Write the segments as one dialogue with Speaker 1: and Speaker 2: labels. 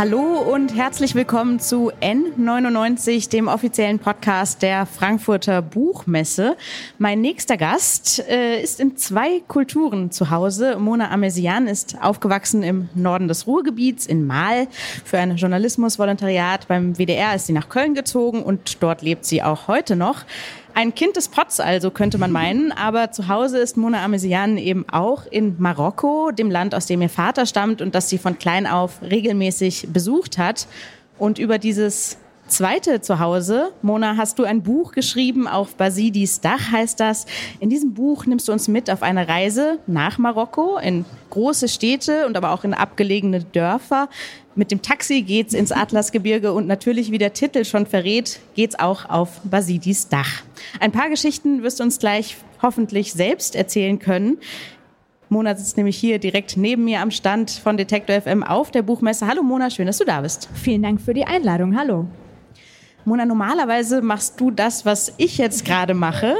Speaker 1: Hallo und herzlich willkommen zu N99, dem offiziellen Podcast der Frankfurter Buchmesse. Mein nächster Gast äh, ist in zwei Kulturen zu Hause. Mona Amesian ist aufgewachsen im Norden des Ruhrgebiets in Mahl. Für ein Journalismusvolontariat beim WDR ist sie nach Köln gezogen und dort lebt sie auch heute noch. Ein Kind des Pots also, könnte man meinen. Aber zu Hause ist Mona Amesian eben auch in Marokko, dem Land, aus dem ihr Vater stammt und das sie von klein auf regelmäßig besucht hat. Und über dieses zweite Zuhause. Mona, hast du ein Buch geschrieben, auf Basidis Dach heißt das. In diesem Buch nimmst du uns mit auf eine Reise nach Marokko, in große Städte und aber auch in abgelegene Dörfer. Mit dem Taxi geht's ins Atlasgebirge und natürlich, wie der Titel schon verrät, geht's auch auf Basidis Dach. Ein paar Geschichten wirst du uns gleich hoffentlich selbst erzählen können. Mona sitzt nämlich hier direkt neben mir am Stand von Detektor FM auf der Buchmesse. Hallo Mona, schön, dass du da bist.
Speaker 2: Vielen Dank für die Einladung. Hallo.
Speaker 1: Mona, normalerweise machst du das, was ich jetzt gerade mache.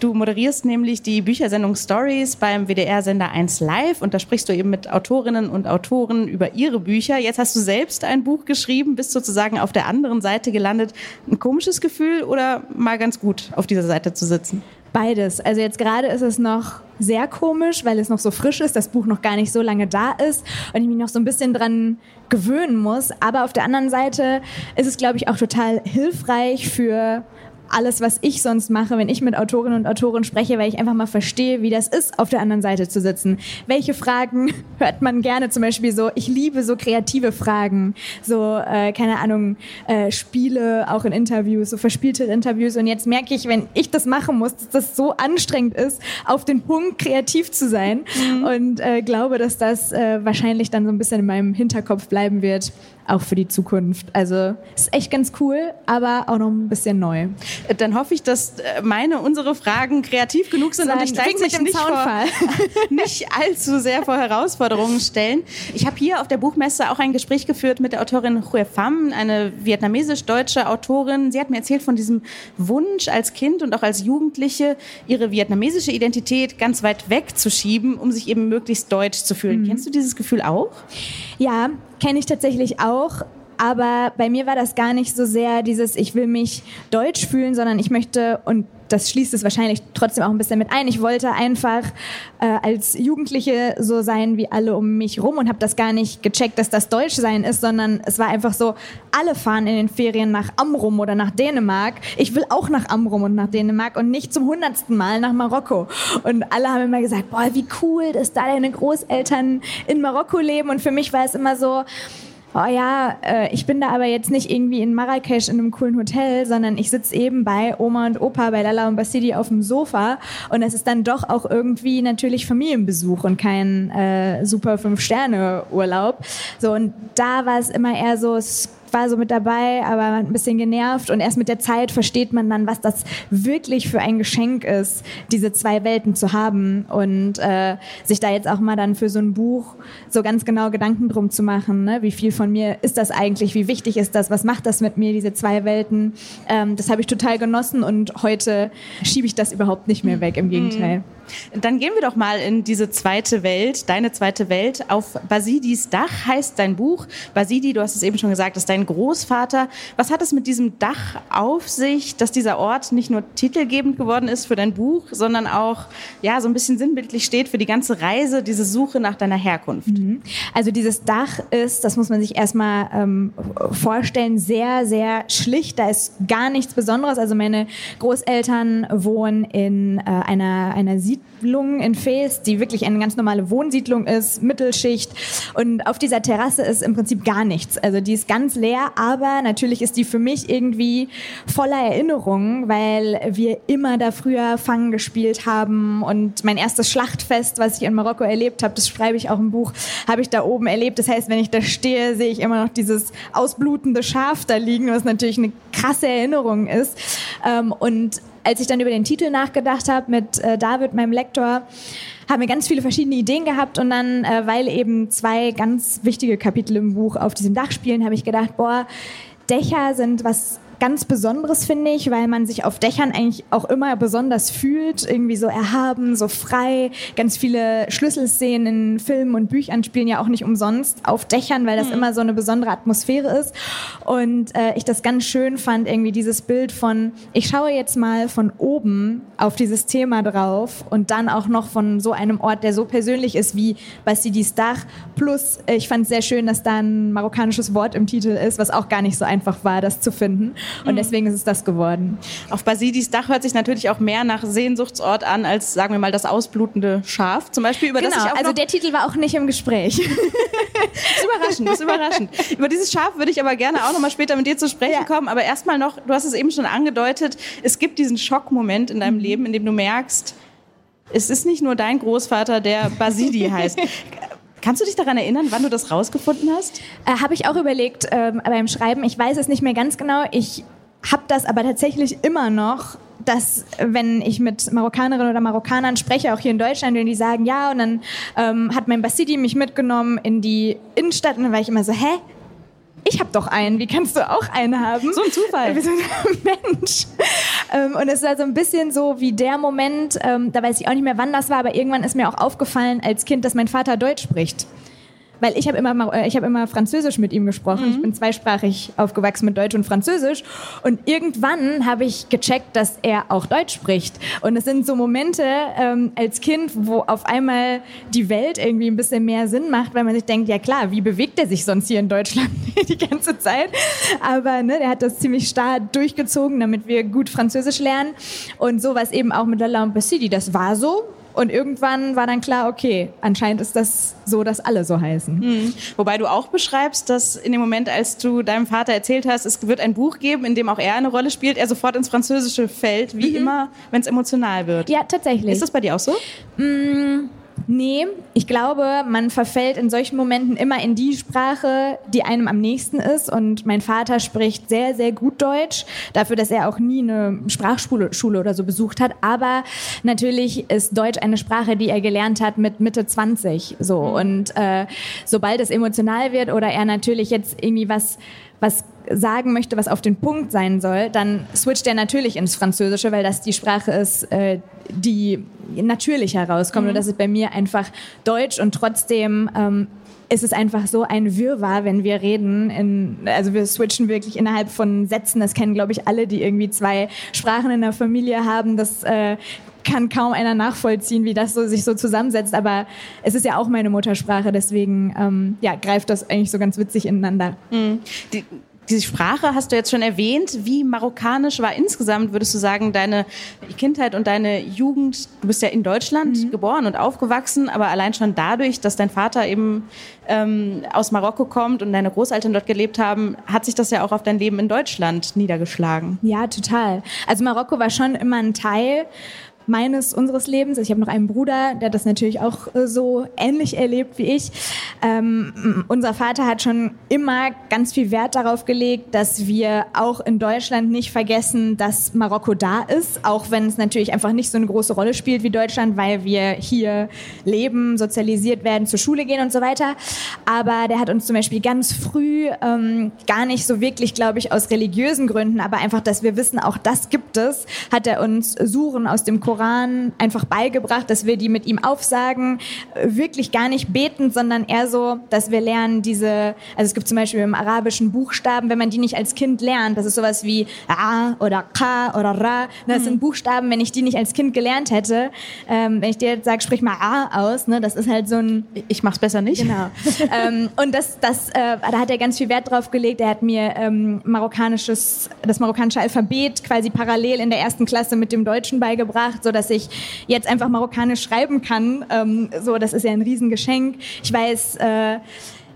Speaker 1: Du moderierst nämlich die Büchersendung Stories beim WDR-Sender 1 Live und da sprichst du eben mit Autorinnen und Autoren über ihre Bücher. Jetzt hast du selbst ein Buch geschrieben, bist sozusagen auf der anderen Seite gelandet. Ein komisches Gefühl oder mal ganz gut auf dieser Seite zu sitzen?
Speaker 2: Beides. Also jetzt gerade ist es noch sehr komisch, weil es noch so frisch ist, das Buch noch gar nicht so lange da ist und ich mich noch so ein bisschen dran gewöhnen muss. Aber auf der anderen Seite ist es, glaube ich, auch total hilfreich für alles, was ich sonst mache, wenn ich mit Autorinnen und Autoren spreche, weil ich einfach mal verstehe, wie das ist, auf der anderen Seite zu sitzen. Welche Fragen hört man gerne? Zum Beispiel so, ich liebe so kreative Fragen, so, äh, keine Ahnung, äh, Spiele, auch in Interviews, so verspielte Interviews. Und jetzt merke ich, wenn ich das machen muss, dass das so anstrengend ist, auf den Punkt kreativ zu sein. Mhm. Und äh, glaube, dass das äh, wahrscheinlich dann so ein bisschen in meinem Hinterkopf bleiben wird, auch für die Zukunft. Also ist echt ganz cool, aber auch noch ein bisschen neu.
Speaker 1: Dann hoffe ich, dass äh, meine, unsere Fragen kreativ genug sind Sagen, und ich gleichzeitig nicht, vor, nicht allzu sehr vor Herausforderungen stellen. Ich habe hier auf der Buchmesse auch ein Gespräch geführt mit der Autorin Hue Pham, eine vietnamesisch-deutsche Autorin. Sie hat mir erzählt von diesem Wunsch als Kind und auch als Jugendliche, ihre vietnamesische Identität ganz weit wegzuschieben, um sich eben möglichst deutsch zu fühlen. Mhm. Kennst du dieses Gefühl auch?
Speaker 2: Ja, kenne ich tatsächlich auch. Aber bei mir war das gar nicht so sehr dieses, ich will mich deutsch fühlen, sondern ich möchte, und das schließt es wahrscheinlich trotzdem auch ein bisschen mit ein, ich wollte einfach äh, als Jugendliche so sein wie alle um mich rum und habe das gar nicht gecheckt, dass das Deutschsein ist, sondern es war einfach so, alle fahren in den Ferien nach Amrum oder nach Dänemark. Ich will auch nach Amrum und nach Dänemark und nicht zum hundertsten Mal nach Marokko. Und alle haben immer gesagt, boah, wie cool, dass da deine Großeltern in Marokko leben. Und für mich war es immer so, oh ja, äh, ich bin da aber jetzt nicht irgendwie in Marrakesch in einem coolen Hotel, sondern ich sitze eben bei Oma und Opa, bei Lala und Basidi auf dem Sofa und es ist dann doch auch irgendwie natürlich Familienbesuch und kein äh, super Fünf-Sterne-Urlaub. So, und da war es immer eher so, war so mit dabei, aber ein bisschen genervt. Und erst mit der Zeit versteht man dann, was das wirklich für ein Geschenk ist, diese zwei Welten zu haben und äh, sich da jetzt auch mal dann für so ein Buch so ganz genau Gedanken drum zu machen. Ne? Wie viel von mir ist das eigentlich? Wie wichtig ist das? Was macht das mit mir, diese zwei Welten? Ähm, das habe ich total genossen und heute schiebe ich das überhaupt nicht mehr weg. Im Gegenteil. Mhm.
Speaker 1: Dann gehen wir doch mal in diese zweite Welt, deine zweite Welt. Auf Basidis Dach heißt dein Buch. Basidi, du hast es eben schon gesagt, ist dein Großvater. Was hat es mit diesem Dach auf sich, dass dieser Ort nicht nur titelgebend geworden ist für dein Buch, sondern auch ja so ein bisschen sinnbildlich steht für die ganze Reise, diese Suche nach deiner Herkunft? Mhm.
Speaker 2: Also dieses Dach ist, das muss man sich erstmal ähm, vorstellen, sehr, sehr schlicht. Da ist gar nichts Besonderes. Also meine Großeltern wohnen in äh, einer, einer Siedlung Siedlung in Fees, die wirklich eine ganz normale Wohnsiedlung ist, Mittelschicht. Und auf dieser Terrasse ist im Prinzip gar nichts. Also die ist ganz leer, aber natürlich ist die für mich irgendwie voller Erinnerungen, weil wir immer da früher Fangen gespielt haben und mein erstes Schlachtfest, was ich in Marokko erlebt habe, das schreibe ich auch im Buch, habe ich da oben erlebt. Das heißt, wenn ich da stehe, sehe ich immer noch dieses ausblutende Schaf da liegen, was natürlich eine krasse Erinnerung ist. Ähm, und als ich dann über den Titel nachgedacht habe mit äh, David, meinem Lektor, haben wir ganz viele verschiedene Ideen gehabt und dann, äh, weil eben zwei ganz wichtige Kapitel im Buch auf diesem Dach spielen, habe ich gedacht, boah, Dächer sind was ganz Besonderes, finde ich, weil man sich auf Dächern eigentlich auch immer besonders fühlt, irgendwie so erhaben, so frei. Ganz viele Schlüsselszenen in Filmen und Büchern spielen ja auch nicht umsonst auf Dächern, weil das mhm. immer so eine besondere Atmosphäre ist. Und äh, ich das ganz schön fand, irgendwie dieses Bild von, ich schaue jetzt mal von oben auf dieses Thema drauf und dann auch noch von so einem Ort, der so persönlich ist wie Basidis Dach. Plus, äh, ich fand es sehr schön, dass da ein marokkanisches Wort im Titel ist, was auch gar nicht so einfach war, das zu finden. Und mhm. deswegen ist es das geworden.
Speaker 1: Auf Basidis Dach hört sich natürlich auch mehr nach Sehnsuchtsort an, als sagen wir mal das ausblutende Schaf. Zum Beispiel über
Speaker 2: genau,
Speaker 1: das ich auch
Speaker 2: also der Titel war auch nicht im Gespräch. das
Speaker 1: ist überraschend, ist überraschend. Über dieses Schaf würde ich aber gerne auch nochmal später mit dir zu sprechen ja. kommen. Aber erstmal noch, du hast es eben schon angedeutet, es gibt diesen Schockmoment in deinem mhm. Leben, in dem du merkst, es ist nicht nur dein Großvater, der Basidi heißt. Kannst du dich daran erinnern, wann du das rausgefunden hast?
Speaker 2: Äh, habe ich auch überlegt ähm, beim Schreiben. Ich weiß es nicht mehr ganz genau. Ich habe das aber tatsächlich immer noch, dass wenn ich mit Marokkanerinnen oder Marokkanern spreche, auch hier in Deutschland, und die sagen ja, und dann ähm, hat mein Basidi mich mitgenommen in die Innenstadt und dann war ich immer so, hä? Ich habe doch einen, wie kannst du auch einen haben?
Speaker 1: So ein Zufall.
Speaker 2: Wie so ein Mensch. Ähm, und es war so ein bisschen so wie der Moment, ähm, da weiß ich auch nicht mehr, wann das war, aber irgendwann ist mir auch aufgefallen als Kind, dass mein Vater Deutsch spricht weil ich habe immer, äh, ich habe immer Französisch mit ihm gesprochen. Mhm. Ich bin zweisprachig aufgewachsen mit Deutsch und Französisch. Und irgendwann habe ich gecheckt, dass er auch Deutsch spricht. Und es sind so Momente ähm, als Kind, wo auf einmal die Welt irgendwie ein bisschen mehr Sinn macht, weil man sich denkt, ja klar, wie bewegt er sich sonst hier in Deutschland die ganze Zeit? Aber ne, der hat das ziemlich starr durchgezogen, damit wir gut Französisch lernen. Und so war es eben auch mit La Lampe City. Das war so. Und irgendwann war dann klar, okay, anscheinend ist das so, dass alle so heißen. Mhm.
Speaker 1: Wobei du auch beschreibst, dass in dem Moment, als du deinem Vater erzählt hast, es wird ein Buch geben, in dem auch er eine Rolle spielt, er sofort ins Französische fällt, wie mhm. immer, wenn es emotional wird.
Speaker 2: Ja, tatsächlich.
Speaker 1: Ist das bei dir auch so?
Speaker 2: Mhm. Nee, ich glaube, man verfällt in solchen Momenten immer in die Sprache, die einem am nächsten ist. Und mein Vater spricht sehr, sehr gut Deutsch, dafür, dass er auch nie eine Sprachschule Schule oder so besucht hat. Aber natürlich ist Deutsch eine Sprache, die er gelernt hat mit Mitte 20. So. Mhm. Und äh, sobald es emotional wird oder er natürlich jetzt irgendwie was was sagen möchte, was auf den Punkt sein soll, dann switcht er natürlich ins Französische, weil das die Sprache ist, äh, die natürlich herauskommt. Mhm. Und das ist bei mir einfach Deutsch und trotzdem ähm, ist es einfach so ein Wirrwarr, wenn wir reden. In, also wir switchen wirklich innerhalb von Sätzen. Das kennen, glaube ich, alle, die irgendwie zwei Sprachen in der Familie haben. Das äh, kann kaum einer nachvollziehen, wie das so, sich so zusammensetzt. Aber es ist ja auch meine Muttersprache, deswegen ähm, ja, greift das eigentlich so ganz witzig ineinander. Mhm.
Speaker 1: Die, diese Sprache hast du jetzt schon erwähnt. Wie marokkanisch war insgesamt, würdest du sagen, deine Kindheit und deine Jugend? Du bist ja in Deutschland mhm. geboren und aufgewachsen, aber allein schon dadurch, dass dein Vater eben ähm, aus Marokko kommt und deine Großeltern dort gelebt haben, hat sich das ja auch auf dein Leben in Deutschland niedergeschlagen.
Speaker 2: Ja, total. Also Marokko war schon immer ein Teil meines, unseres Lebens. Ich habe noch einen Bruder, der das natürlich auch äh, so ähnlich erlebt wie ich. Ähm, unser Vater hat schon immer ganz viel Wert darauf gelegt, dass wir auch in Deutschland nicht vergessen, dass Marokko da ist, auch wenn es natürlich einfach nicht so eine große Rolle spielt wie Deutschland, weil wir hier leben, sozialisiert werden, zur Schule gehen und so weiter. Aber der hat uns zum Beispiel ganz früh, ähm, gar nicht so wirklich, glaube ich, aus religiösen Gründen, aber einfach, dass wir wissen, auch das gibt es, hat er uns Suren aus dem Koran Koran einfach beigebracht, dass wir die mit ihm aufsagen, wirklich gar nicht beten, sondern eher so, dass wir lernen diese, also es gibt zum Beispiel im arabischen Buchstaben, wenn man die nicht als Kind lernt, das ist sowas wie A oder Ka oder Ra, das mhm. sind Buchstaben, wenn ich die nicht als Kind gelernt hätte, ähm, wenn ich dir jetzt sage, sprich mal A aus, ne, das ist halt so ein...
Speaker 1: Ich mach's besser nicht.
Speaker 2: Genau. ähm, und das, das, äh, da hat er ganz viel Wert drauf gelegt, er hat mir ähm, marokkanisches, das marokkanische Alphabet quasi parallel in der ersten Klasse mit dem Deutschen beigebracht, so dass ich jetzt einfach marokkanisch schreiben kann. Ähm, so, das ist ja ein Riesengeschenk. Ich weiß, äh,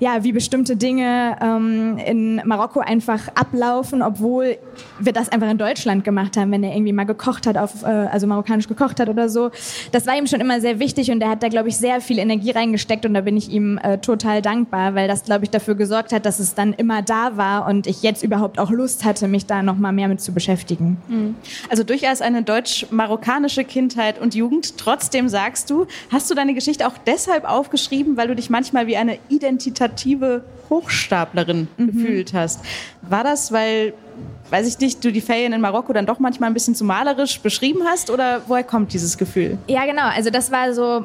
Speaker 2: ja, wie bestimmte Dinge ähm, in Marokko einfach ablaufen, obwohl wir das einfach in Deutschland gemacht haben, wenn er irgendwie mal gekocht hat, auf, äh, also marokkanisch gekocht hat oder so. Das war ihm schon immer sehr wichtig und er hat da, glaube ich, sehr viel Energie reingesteckt und da bin ich ihm äh, total dankbar, weil das, glaube ich, dafür gesorgt hat, dass es dann immer da war und ich jetzt überhaupt auch Lust hatte, mich da noch mal mehr mit zu beschäftigen.
Speaker 1: Mhm. Also durchaus eine deutsch-marokkanische Kindheit und Jugend. Trotzdem sagst du, hast du deine Geschichte auch deshalb aufgeschrieben, weil du dich manchmal wie eine Identität illustrative Hochstaplerin mhm. gefühlt hast. War das, weil weiß ich nicht, du die Ferien in Marokko dann doch manchmal ein bisschen zu malerisch beschrieben hast oder woher kommt dieses Gefühl?
Speaker 2: Ja, genau. Also das war so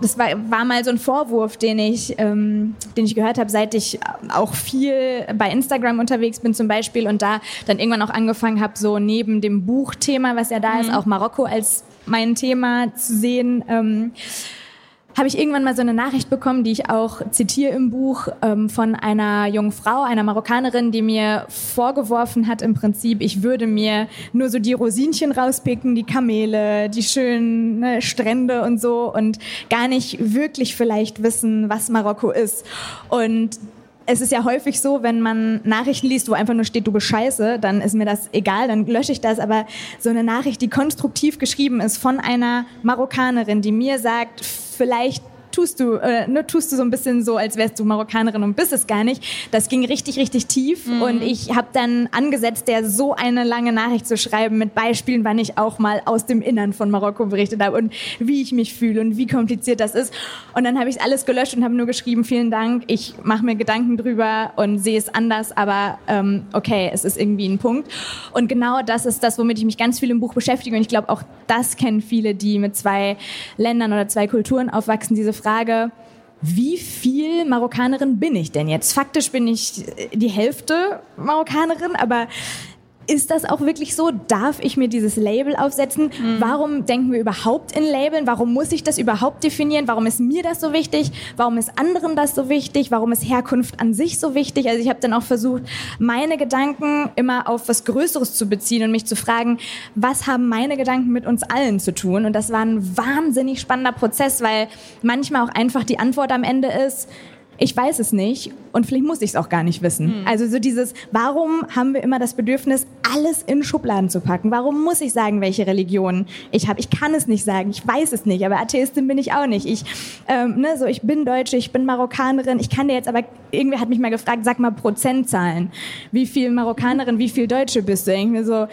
Speaker 2: das war, war mal so ein Vorwurf, den ich, ähm, den ich gehört habe, seit ich auch viel bei Instagram unterwegs bin zum Beispiel und da dann irgendwann auch angefangen habe, so neben dem Buchthema, was ja da mhm. ist, auch Marokko als mein Thema zu sehen. Ähm, habe ich irgendwann mal so eine Nachricht bekommen, die ich auch zitiere im Buch, ähm, von einer jungen Frau, einer Marokkanerin, die mir vorgeworfen hat, im Prinzip, ich würde mir nur so die Rosinchen rauspicken, die Kamele, die schönen ne, Strände und so und gar nicht wirklich vielleicht wissen, was Marokko ist. Und es ist ja häufig so, wenn man Nachrichten liest, wo einfach nur steht, du bist scheiße, dann ist mir das egal, dann lösche ich das. Aber so eine Nachricht, die konstruktiv geschrieben ist von einer Marokkanerin, die mir sagt, vielleicht tust du, äh, ne, tust du so ein bisschen so, als wärst du Marokkanerin und bist es gar nicht. Das ging richtig, richtig tief mhm. und ich habe dann angesetzt, der so eine lange Nachricht zu schreiben mit Beispielen, wann ich auch mal aus dem Innern von Marokko berichtet habe und wie ich mich fühle und wie kompliziert das ist. Und dann habe ich alles gelöscht und habe nur geschrieben, vielen Dank, ich mache mir Gedanken drüber und sehe es anders, aber ähm, okay, es ist irgendwie ein Punkt. Und genau das ist das, womit ich mich ganz viel im Buch beschäftige und ich glaube, auch das kennen viele, die mit zwei Ländern oder zwei Kulturen aufwachsen, diese Frage, wie viel Marokkanerin bin ich denn jetzt? Faktisch bin ich die Hälfte Marokkanerin, aber ist das auch wirklich so? Darf ich mir dieses Label aufsetzen? Mhm. Warum denken wir überhaupt in Labeln? Warum muss ich das überhaupt definieren? Warum ist mir das so wichtig? Warum ist anderen das so wichtig? Warum ist Herkunft an sich so wichtig? Also ich habe dann auch versucht, meine Gedanken immer auf was Größeres zu beziehen und mich zu fragen, was haben meine Gedanken mit uns allen zu tun? Und das war ein wahnsinnig spannender Prozess, weil manchmal auch einfach die Antwort am Ende ist, ich weiß es nicht und vielleicht muss ich es auch gar nicht wissen. Mhm. Also so dieses, warum haben wir immer das Bedürfnis, alles in Schubladen zu packen? Warum muss ich sagen, welche Religion ich habe? Ich kann es nicht sagen, ich weiß es nicht, aber Atheistin bin ich auch nicht. Ich, ähm, ne, so ich bin Deutsche, ich bin Marokkanerin, ich kann dir jetzt aber, irgendwer hat mich mal gefragt, sag mal Prozentzahlen. Wie viel Marokkanerin, wie viel Deutsche bist du? Irgendwie so,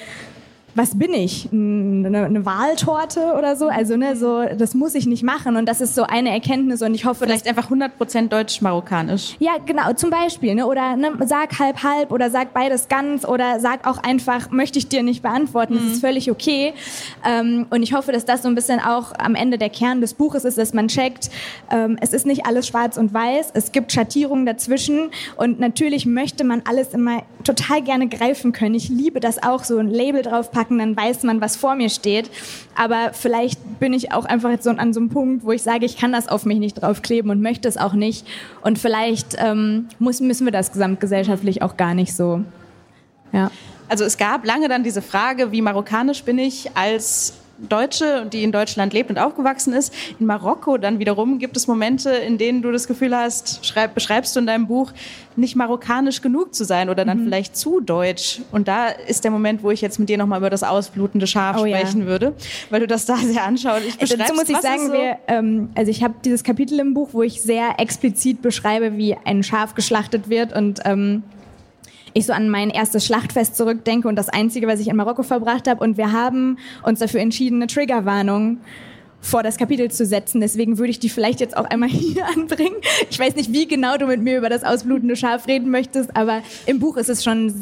Speaker 2: was bin ich? Eine, eine Wahltorte oder so? Also, ne, so, das muss ich nicht machen. Und das ist so eine Erkenntnis und ich hoffe,
Speaker 1: Vielleicht einfach 100% deutsch-marokkanisch.
Speaker 2: Ja, genau, zum Beispiel, ne, oder ne, sag halb halb oder sag beides ganz oder sag auch einfach, möchte ich dir nicht beantworten. Das mhm. ist völlig okay. Ähm, und ich hoffe, dass das so ein bisschen auch am Ende der Kern des Buches ist, dass man checkt, ähm, es ist nicht alles schwarz und weiß. Es gibt Schattierungen dazwischen und natürlich möchte man alles immer total gerne greifen können. Ich liebe das auch, so ein Label draufpacken draufpacken, dann weiß man, was vor mir steht. Aber vielleicht bin ich auch einfach jetzt so an so einem Punkt, wo ich sage, ich kann das auf mich nicht draufkleben und möchte es auch nicht. Und vielleicht ähm, muss, müssen wir das gesamtgesellschaftlich auch gar nicht so.
Speaker 1: Ja. Also es gab lange dann diese Frage, wie marokkanisch bin ich als Deutsche, die in Deutschland lebt und aufgewachsen ist. In Marokko dann wiederum gibt es Momente, in denen du das Gefühl hast, schreib, beschreibst du in deinem Buch, nicht marokkanisch genug zu sein oder dann mhm. vielleicht zu deutsch. Und da ist der Moment, wo ich jetzt mit dir nochmal über das ausblutende Schaf oh, sprechen ja. würde, weil du das da sehr anschaulich
Speaker 2: beschreibst. Dazu muss ich sagen, so? wir, ähm, also ich habe dieses Kapitel im Buch, wo ich sehr explizit beschreibe, wie ein Schaf geschlachtet wird und ähm, ich so an mein erstes Schlachtfest zurückdenke und das einzige, was ich in Marokko verbracht habe. Und wir haben uns dafür entschieden, eine Triggerwarnung vor das Kapitel zu setzen. Deswegen würde ich die vielleicht jetzt auch einmal hier anbringen. Ich weiß nicht, wie genau du mit mir über das ausblutende Schaf reden möchtest, aber im Buch ist es schon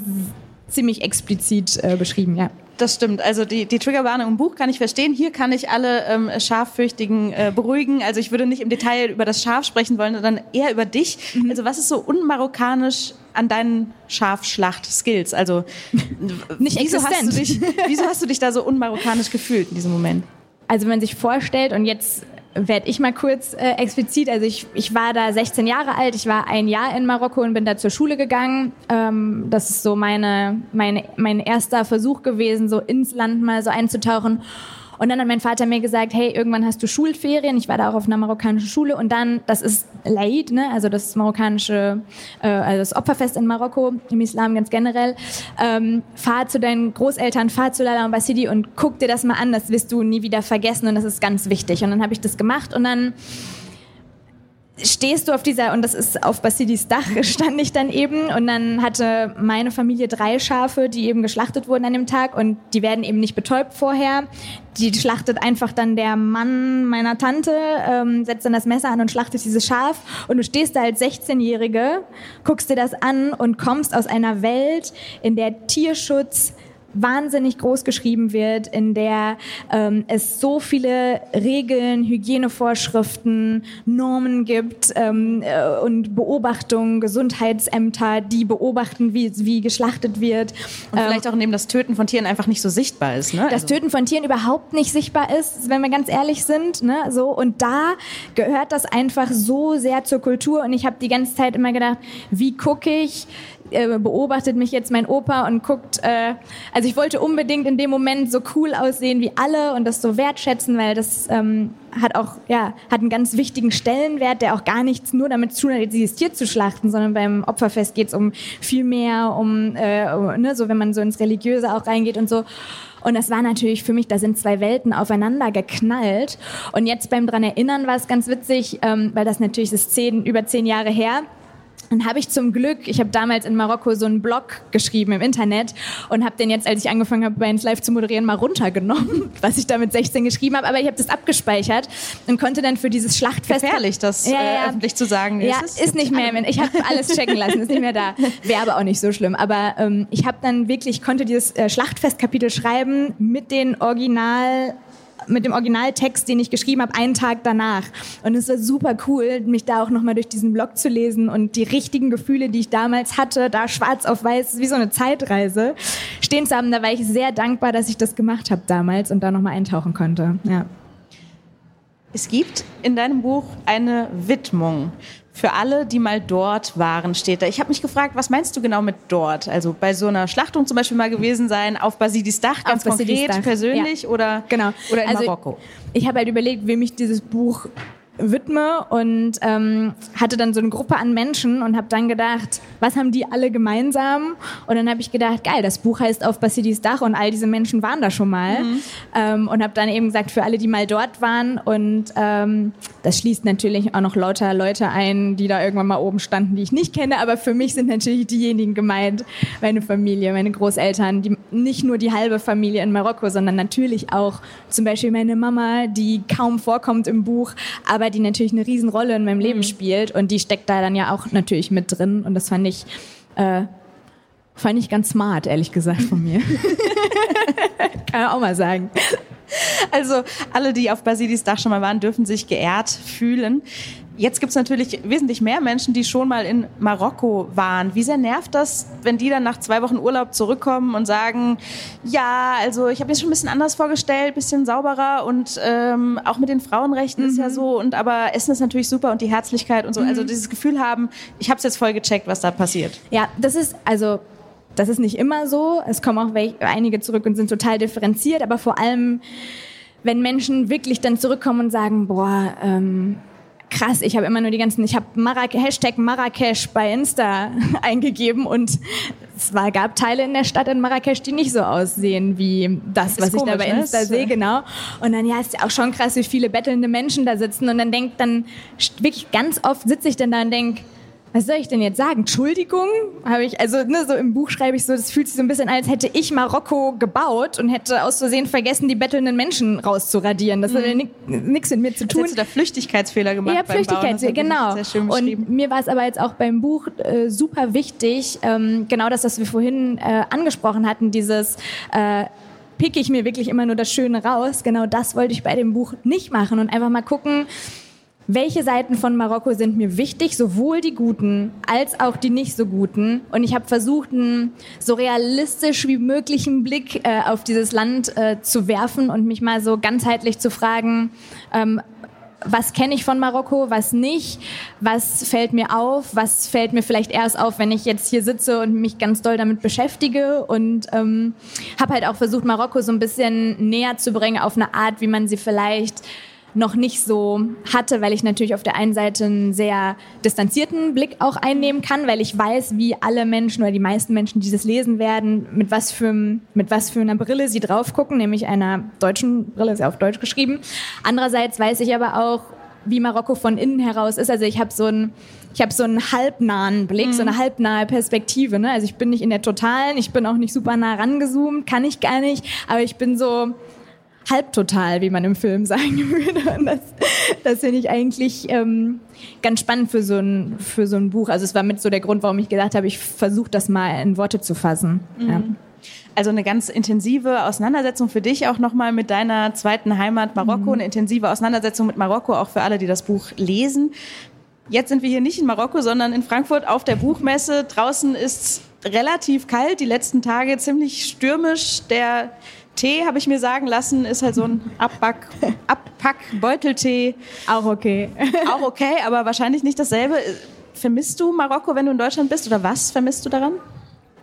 Speaker 2: ziemlich explizit äh, beschrieben, ja.
Speaker 1: Das stimmt. Also die, die Triggerwarnung im Buch kann ich verstehen. Hier kann ich alle ähm, Schaffürchtigen äh, beruhigen. Also ich würde nicht im Detail über das Schaf sprechen wollen, sondern eher über dich. Mhm. Also was ist so unmarokkanisch an deinen Schafschlacht-Skills? Also
Speaker 2: nicht wieso
Speaker 1: existent. Hast du dich, wieso hast du dich da so unmarokkanisch gefühlt in diesem Moment?
Speaker 2: Also wenn man sich vorstellt und jetzt werde ich mal kurz äh, explizit. Also ich, ich war da 16 Jahre alt, ich war ein Jahr in Marokko und bin da zur Schule gegangen. Ähm, das ist so meine, meine, mein erster Versuch gewesen, so ins Land mal so einzutauchen. Und dann hat mein Vater mir gesagt, hey, irgendwann hast du Schulferien. Ich war da auch auf einer marokkanischen Schule. Und dann, das ist Laid, ne? also das marokkanische, äh, also das Opferfest in Marokko, im Islam ganz generell. Ähm, fahr zu deinen Großeltern, fahr zu Lala und Basidi und guck dir das mal an. Das wirst du nie wieder vergessen und das ist ganz wichtig. Und dann habe ich das gemacht und dann stehst du auf dieser, und das ist auf Basilis Dach, stand ich dann eben. Und dann hatte meine Familie drei Schafe, die eben geschlachtet wurden an dem Tag. Und die werden eben nicht betäubt vorher. Die schlachtet einfach dann der Mann meiner Tante, ähm, setzt dann das Messer an und schlachtet dieses Schaf. Und du stehst da als 16-Jährige, guckst dir das an und kommst aus einer Welt, in der Tierschutz wahnsinnig groß geschrieben wird, in der ähm, es so viele Regeln, Hygienevorschriften, Normen gibt ähm, äh, und Beobachtungen, Gesundheitsämter, die beobachten, wie, wie geschlachtet wird.
Speaker 1: Und vielleicht ähm, auch indem das Töten von Tieren einfach nicht so sichtbar ist. Ne?
Speaker 2: Das also. Töten von Tieren überhaupt nicht sichtbar ist, wenn wir ganz ehrlich sind. Ne? So, und da gehört das einfach so sehr zur Kultur. Und ich habe die ganze Zeit immer gedacht, wie gucke ich äh, beobachtet mich jetzt mein Opa und guckt, äh, also ich wollte unbedingt in dem Moment so cool aussehen wie alle und das so wertschätzen, weil das ähm, hat auch, ja, hat einen ganz wichtigen Stellenwert, der auch gar nichts nur damit zu tun hat, dieses Tier zu schlachten, sondern beim Opferfest geht es um viel mehr, um, äh, ne, so wenn man so ins Religiöse auch reingeht und so. Und das war natürlich für mich, da sind zwei Welten aufeinander geknallt. Und jetzt beim dran erinnern war es ganz witzig, ähm, weil das natürlich ist zehn, über zehn Jahre her dann habe ich zum Glück, ich habe damals in Marokko so einen Blog geschrieben im Internet und habe den jetzt, als ich angefangen habe, bei uns live zu moderieren, mal runtergenommen, was ich da mit 16 geschrieben habe. Aber ich habe das abgespeichert und konnte dann für dieses Schlachtfest...
Speaker 1: Gefährlich, das ja, ja. Äh, öffentlich zu sagen.
Speaker 2: Ja, ist, ist nicht mehr. Ich habe alles checken lassen, ist nicht mehr da. Wäre aber auch nicht so schlimm. Aber ähm, ich habe dann wirklich, konnte dieses äh, Schlachtfestkapitel schreiben mit den Original mit dem Originaltext, den ich geschrieben habe, einen Tag danach. Und es war super cool, mich da auch nochmal durch diesen Blog zu lesen und die richtigen Gefühle, die ich damals hatte, da schwarz auf weiß, wie so eine Zeitreise, stehen zu haben. Da war ich sehr dankbar, dass ich das gemacht habe damals und da nochmal eintauchen konnte. Ja.
Speaker 1: Es gibt in deinem Buch eine Widmung für alle, die mal dort waren, steht da. Ich habe mich gefragt, was meinst du genau mit dort? Also bei so einer Schlachtung zum Beispiel mal gewesen sein, auf Basidis Dach, ganz auf konkret, Dach. persönlich ja. oder,
Speaker 2: genau.
Speaker 1: oder in
Speaker 2: also
Speaker 1: Marokko?
Speaker 2: Ich habe halt überlegt, wem ich dieses Buch widme und ähm, hatte dann so eine Gruppe an Menschen und habe dann gedacht, was haben die alle gemeinsam? Und dann habe ich gedacht, geil, das Buch heißt Auf Basilis Dach und all diese Menschen waren da schon mal. Mhm. Ähm, und habe dann eben gesagt, für alle, die mal dort waren. Und ähm, das schließt natürlich auch noch lauter Leute ein, die da irgendwann mal oben standen, die ich nicht kenne. Aber für mich sind natürlich diejenigen gemeint, meine Familie, meine Großeltern, die, nicht nur die halbe Familie in Marokko, sondern natürlich auch zum Beispiel meine Mama, die kaum vorkommt im Buch, aber die natürlich eine Riesenrolle in meinem Leben mhm. spielt und die steckt da dann ja auch natürlich mit drin und das fand ich, äh, fand ich ganz smart, ehrlich gesagt, von mir. Kann man auch mal sagen.
Speaker 1: Also alle, die auf Basilis Dach schon mal waren, dürfen sich geehrt fühlen. Jetzt gibt es natürlich wesentlich mehr Menschen, die schon mal in Marokko waren. Wie sehr nervt das, wenn die dann nach zwei Wochen Urlaub zurückkommen und sagen, ja, also ich habe mir schon ein bisschen anders vorgestellt, bisschen sauberer und ähm, auch mit den Frauenrechten mhm. ist ja mhm. so und aber Essen ist natürlich super und die Herzlichkeit und so. Also mhm. Also dieses Gefühl haben, ich habe es jetzt voll gecheckt, was da passiert.
Speaker 2: Ja, das ist also das ist nicht immer so. Es kommen auch einige zurück und sind total differenziert, aber vor allem wenn Menschen wirklich dann zurückkommen und sagen, boah, ähm, krass, ich habe immer nur die ganzen, ich habe Marrak Hashtag Marrakesch bei Insta eingegeben und es war, gab Teile in der Stadt in Marrakesch, die nicht so aussehen wie das, was ich da bei ne? Insta ne? sehe, genau. Und dann, ja, ist ja auch schon krass, wie viele bettelnde Menschen da sitzen und dann denkt dann, wirklich ganz oft sitze ich dann da und denke, was soll ich denn jetzt sagen? Entschuldigung? Habe ich, also ne, so im Buch schreibe ich so, das fühlt sich so ein bisschen an, als hätte ich Marokko gebaut und hätte aus Versehen vergessen, die bettelnden Menschen rauszuradieren. Das mhm. hat nichts mit mir zu tun.
Speaker 1: Hast du da Flüchtigkeitsfehler gemacht?
Speaker 2: Ja, Flüchtigkeitsfehler, genau. Und mir war es aber jetzt auch beim Buch äh, super wichtig, ähm, genau das, was wir vorhin äh, angesprochen hatten, dieses äh, picke ich mir wirklich immer nur das Schöne raus. Genau das wollte ich bei dem Buch nicht machen und einfach mal gucken, welche Seiten von Marokko sind mir wichtig, sowohl die guten als auch die nicht so guten. Und ich habe versucht, einen so realistisch wie möglichen Blick äh, auf dieses Land äh, zu werfen und mich mal so ganzheitlich zu fragen, ähm, was kenne ich von Marokko, was nicht, was fällt mir auf, was fällt mir vielleicht erst auf, wenn ich jetzt hier sitze und mich ganz doll damit beschäftige und ähm, habe halt auch versucht, Marokko so ein bisschen näher zu bringen auf eine Art, wie man sie vielleicht noch nicht so hatte, weil ich natürlich auf der einen Seite einen sehr distanzierten Blick auch einnehmen kann, weil ich weiß, wie alle Menschen oder die meisten Menschen, die das lesen werden, mit was für, mit was für einer Brille sie drauf gucken, nämlich einer deutschen Brille, ist ja auf Deutsch geschrieben. Andererseits weiß ich aber auch, wie Marokko von innen heraus ist. Also ich habe so ein ich habe so einen halbnahen Blick, mhm. so eine mhm. halbnahe Perspektive. Ne? Also ich bin nicht in der totalen, ich bin auch nicht super nah rangezoomt, kann ich gar nicht, aber ich bin so halbtotal, wie man im Film sagen würde. Und das, das finde ich eigentlich ähm, ganz spannend für so, ein, für so ein Buch. Also es war mit so der Grund, warum ich gedacht habe, ich versuche das mal in Worte zu fassen. Mhm. Ja.
Speaker 1: Also eine ganz intensive Auseinandersetzung für dich auch nochmal mit deiner zweiten Heimat Marokko, mhm. eine intensive Auseinandersetzung mit Marokko, auch für alle, die das Buch lesen. Jetzt sind wir hier nicht in Marokko, sondern in Frankfurt auf der Buchmesse. Draußen ist relativ kalt, die letzten Tage ziemlich stürmisch. Der Tee, habe ich mir sagen lassen, ist halt so ein Abback, Abpack-Beuteltee.
Speaker 2: Auch okay.
Speaker 1: Auch okay, aber wahrscheinlich nicht dasselbe. Vermisst du Marokko, wenn du in Deutschland bist oder was vermisst du daran?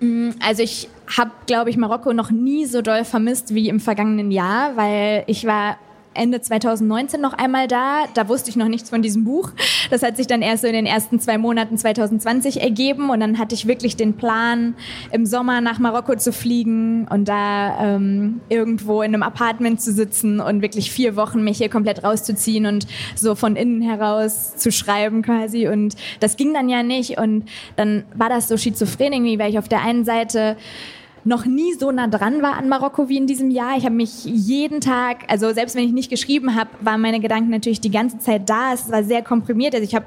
Speaker 2: Mm, also ich habe, glaube ich, Marokko noch nie so doll vermisst wie im vergangenen Jahr, weil ich war Ende 2019 noch einmal da. Da wusste ich noch nichts von diesem Buch. Das hat sich dann erst so in den ersten zwei Monaten 2020 ergeben und dann hatte ich wirklich den Plan, im Sommer nach Marokko zu fliegen und da ähm, irgendwo in einem Apartment zu sitzen und wirklich vier Wochen mich hier komplett rauszuziehen und so von innen heraus zu schreiben quasi. Und das ging dann ja nicht und dann war das so schizophren irgendwie, weil ich auf der einen Seite noch nie so nah dran war an Marokko wie in diesem Jahr. Ich habe mich jeden Tag, also selbst wenn ich nicht geschrieben habe, waren meine Gedanken natürlich die ganze Zeit da. Es war sehr komprimiert. Also ich habe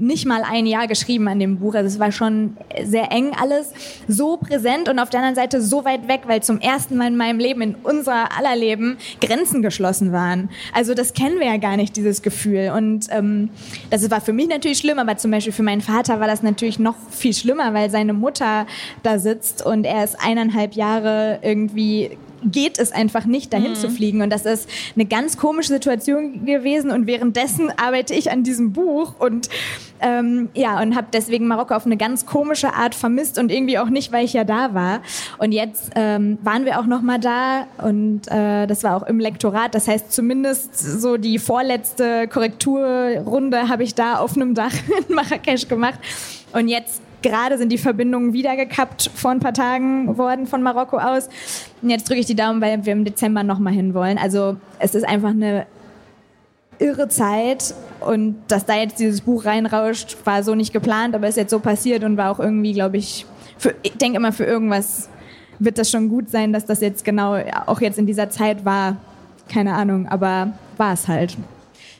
Speaker 2: nicht mal ein Jahr geschrieben an dem Buch. Also es war schon sehr eng alles, so präsent und auf der anderen Seite so weit weg, weil zum ersten Mal in meinem Leben, in unser aller Leben, Grenzen geschlossen waren. Also das kennen wir ja gar nicht, dieses Gefühl. Und ähm, das war für mich natürlich schlimm, aber zum Beispiel für meinen Vater war das natürlich noch viel schlimmer, weil seine Mutter da sitzt und er ist eineinhalb Jahre irgendwie geht es einfach nicht, dahin mhm. zu fliegen. Und das ist eine ganz komische Situation gewesen. Und währenddessen arbeite ich an diesem Buch und ähm, ja, und habe deswegen Marokko auf eine ganz komische Art vermisst und irgendwie auch nicht, weil ich ja da war. Und jetzt ähm, waren wir auch noch mal da und äh, das war auch im Lektorat. Das heißt, zumindest so die vorletzte Korrekturrunde habe ich da auf einem Dach in Marrakesch gemacht. Und jetzt Gerade sind die Verbindungen wieder gekappt vor ein paar Tagen worden von Marokko aus. Und jetzt drücke ich die Daumen, weil wir im Dezember nochmal hinwollen. Also es ist einfach eine irre Zeit und dass da jetzt dieses Buch reinrauscht, war so nicht geplant, aber ist jetzt so passiert und war auch irgendwie, glaube ich, für, ich denke immer für irgendwas wird das schon gut sein, dass das jetzt genau auch jetzt in dieser Zeit war. Keine Ahnung, aber war es halt.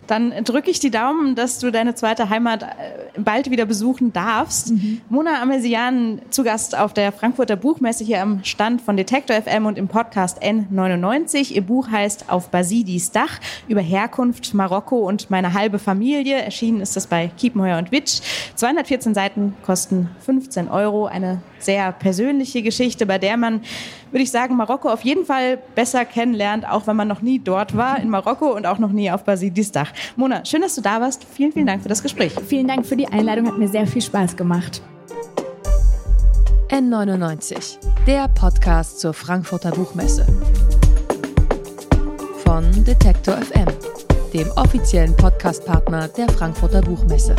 Speaker 1: Dann drücke ich die Daumen, dass du deine zweite Heimat äh, bald wieder besuchen darfst. Mhm. Mona Amesian zu Gast auf der Frankfurter Buchmesse hier am Stand von Detektor FM und im Podcast N99. Ihr Buch heißt Auf Basidis Dach über Herkunft, Marokko und meine halbe Familie. Erschienen ist das bei Kiepenheuer und Witsch. 214 Seiten kosten 15 Euro. Eine sehr persönliche Geschichte, bei der man, würde ich sagen, Marokko auf jeden Fall besser kennenlernt, auch wenn man noch nie dort war in Marokko und auch noch nie auf Basidis Dach. Mona, schön, dass du da warst. Vielen, vielen Dank für das Gespräch.
Speaker 2: Vielen Dank für die Einladung, hat mir sehr viel Spaß gemacht.
Speaker 3: N99, der Podcast zur Frankfurter Buchmesse. Von Detektor FM, dem offiziellen Podcastpartner der Frankfurter Buchmesse.